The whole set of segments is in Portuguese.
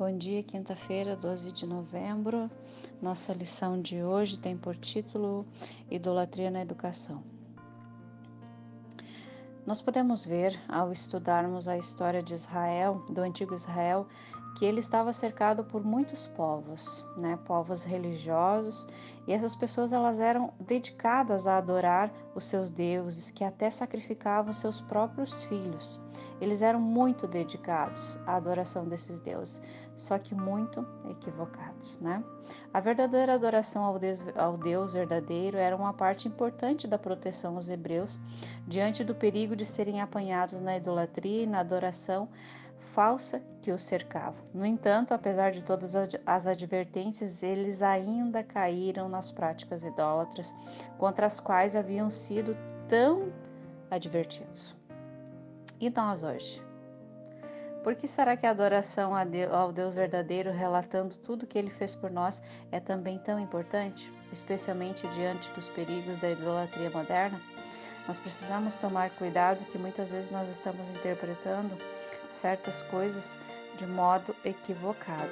Bom dia, quinta-feira, 12 de novembro. Nossa lição de hoje tem por título Idolatria na Educação. Nós podemos ver, ao estudarmos a história de Israel, do antigo Israel, que ele estava cercado por muitos povos, né, povos religiosos, e essas pessoas elas eram dedicadas a adorar os seus deuses, que até sacrificavam seus próprios filhos. Eles eram muito dedicados à adoração desses deuses, só que muito equivocados, né? A verdadeira adoração ao Deus, ao Deus verdadeiro era uma parte importante da proteção aos hebreus diante do perigo de serem apanhados na idolatria e na adoração falsa que os cercava. No entanto, apesar de todas as advertências, eles ainda caíram nas práticas idólatras contra as quais haviam sido tão advertidos. E nós hoje? Por que será que a adoração ao Deus verdadeiro, relatando tudo que ele fez por nós, é também tão importante, especialmente diante dos perigos da idolatria moderna? Nós precisamos tomar cuidado que muitas vezes nós estamos interpretando certas coisas de modo equivocado.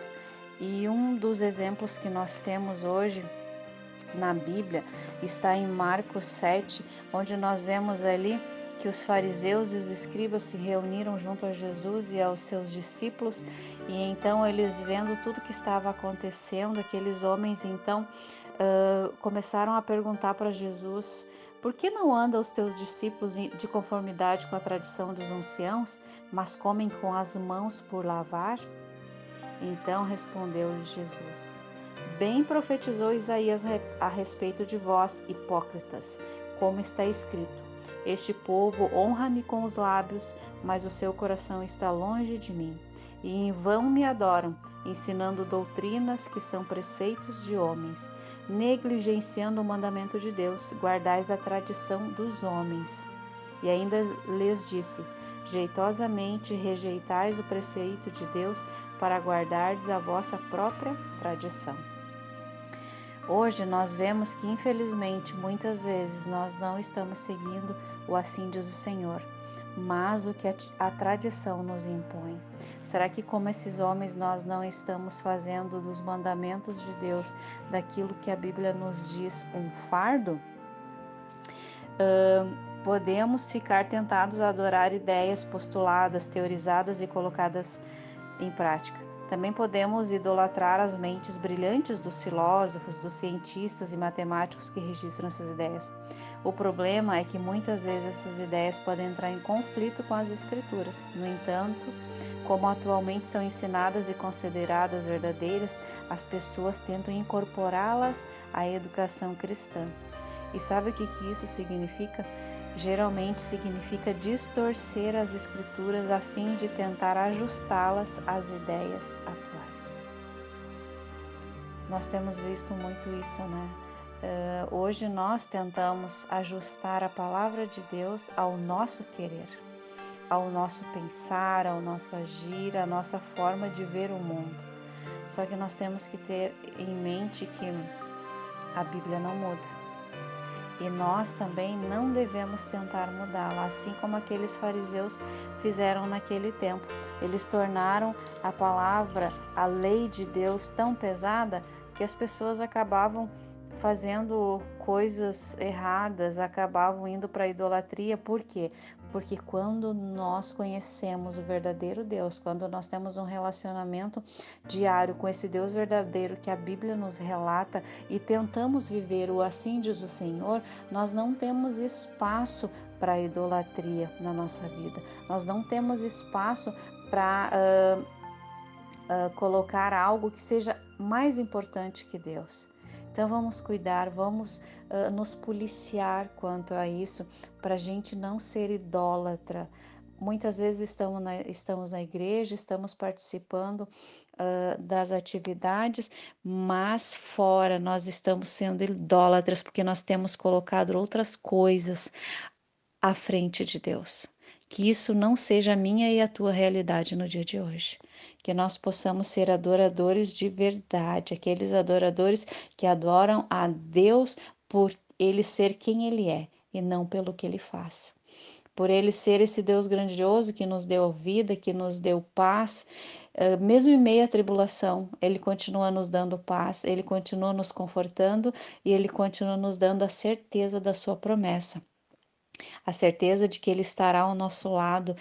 E um dos exemplos que nós temos hoje na Bíblia está em Marcos 7, onde nós vemos ali que os fariseus e os escribas se reuniram junto a Jesus e aos seus discípulos, e então eles vendo tudo que estava acontecendo, aqueles homens então uh, começaram a perguntar para Jesus por que não andam os teus discípulos de conformidade com a tradição dos anciãos, mas comem com as mãos por lavar? Então respondeu-lhes Jesus: Bem profetizou Isaías a respeito de vós, hipócritas, como está escrito: Este povo honra-me com os lábios, mas o seu coração está longe de mim. E em vão me adoram, ensinando doutrinas que são preceitos de homens, negligenciando o mandamento de Deus, guardais a tradição dos homens. E ainda lhes disse: Jeitosamente rejeitais o preceito de Deus para guardardes a vossa própria tradição. Hoje nós vemos que, infelizmente, muitas vezes nós não estamos seguindo o assim diz o Senhor mas o que a, tradição nos impõe. Será que, como esses homens, nós não estamos fazendo dos mandamentos de Deus, daquilo que a Bíblia nos diz, um fardo? Uh, podemos ficar tentados a adorar ideias postuladas, teorizadas e colocadas em prática. Também podemos idolatrar as mentes brilhantes dos filósofos, dos cientistas e matemáticos que registram essas ideias. O problema é que muitas vezes essas ideias podem entrar em conflito com as escrituras. No entanto, como atualmente são ensinadas e consideradas verdadeiras, as pessoas tentam incorporá-las à educação cristã. E sabe o que isso significa? Geralmente significa distorcer as escrituras a fim de tentar ajustá-las às ideias atuais. Nós temos visto muito isso, né? Uh, hoje nós tentamos ajustar a palavra de Deus ao nosso querer, ao nosso pensar, ao nosso agir, à nossa forma de ver o mundo. Só que nós temos que ter em mente que a Bíblia não muda e nós também não devemos tentar mudá-la, assim como aqueles fariseus fizeram naquele tempo. Eles tornaram a palavra, a lei de Deus tão pesada que as pessoas acabavam fazendo coisas erradas, acabavam indo para a idolatria. Por quê? Porque quando nós conhecemos o verdadeiro Deus, quando nós temos um relacionamento diário com esse Deus verdadeiro que a Bíblia nos relata e tentamos viver o assim diz o Senhor, nós não temos espaço para idolatria na nossa vida. Nós não temos espaço para uh, uh, colocar algo que seja mais importante que Deus. Então vamos cuidar, vamos uh, nos policiar quanto a isso, para a gente não ser idólatra. Muitas vezes estamos na, estamos na igreja, estamos participando uh, das atividades, mas fora nós estamos sendo idólatras porque nós temos colocado outras coisas à frente de Deus que isso não seja a minha e a tua realidade no dia de hoje. Que nós possamos ser adoradores de verdade, aqueles adoradores que adoram a Deus por ele ser quem ele é e não pelo que ele faz. por Ele ser esse Deus grandioso que nos deu vida, que nos deu paz, eh, mesmo em meio à tribulação, Ele continua nos dando paz, Ele continua nos confortando e Ele continua nos dando a certeza da Sua promessa. A certeza de que Ele estará ao nosso lado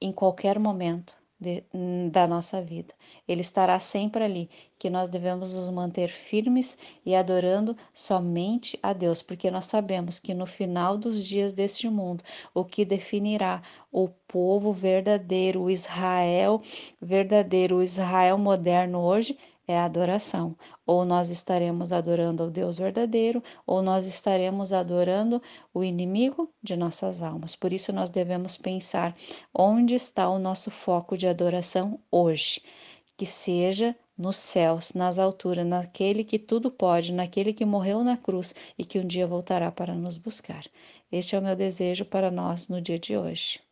em qualquer momento, de, da nossa vida. Ele estará sempre ali, que nós devemos nos manter firmes e adorando somente a Deus, porque nós sabemos que no final dos dias deste mundo, o que definirá o povo verdadeiro, o Israel verdadeiro, o Israel moderno hoje é a adoração. Ou nós estaremos adorando ao Deus verdadeiro, ou nós estaremos adorando o inimigo de nossas almas. Por isso nós devemos pensar onde está o nosso foco de adoração hoje. Que seja nos céus, nas alturas, naquele que tudo pode, naquele que morreu na cruz e que um dia voltará para nos buscar. Este é o meu desejo para nós no dia de hoje.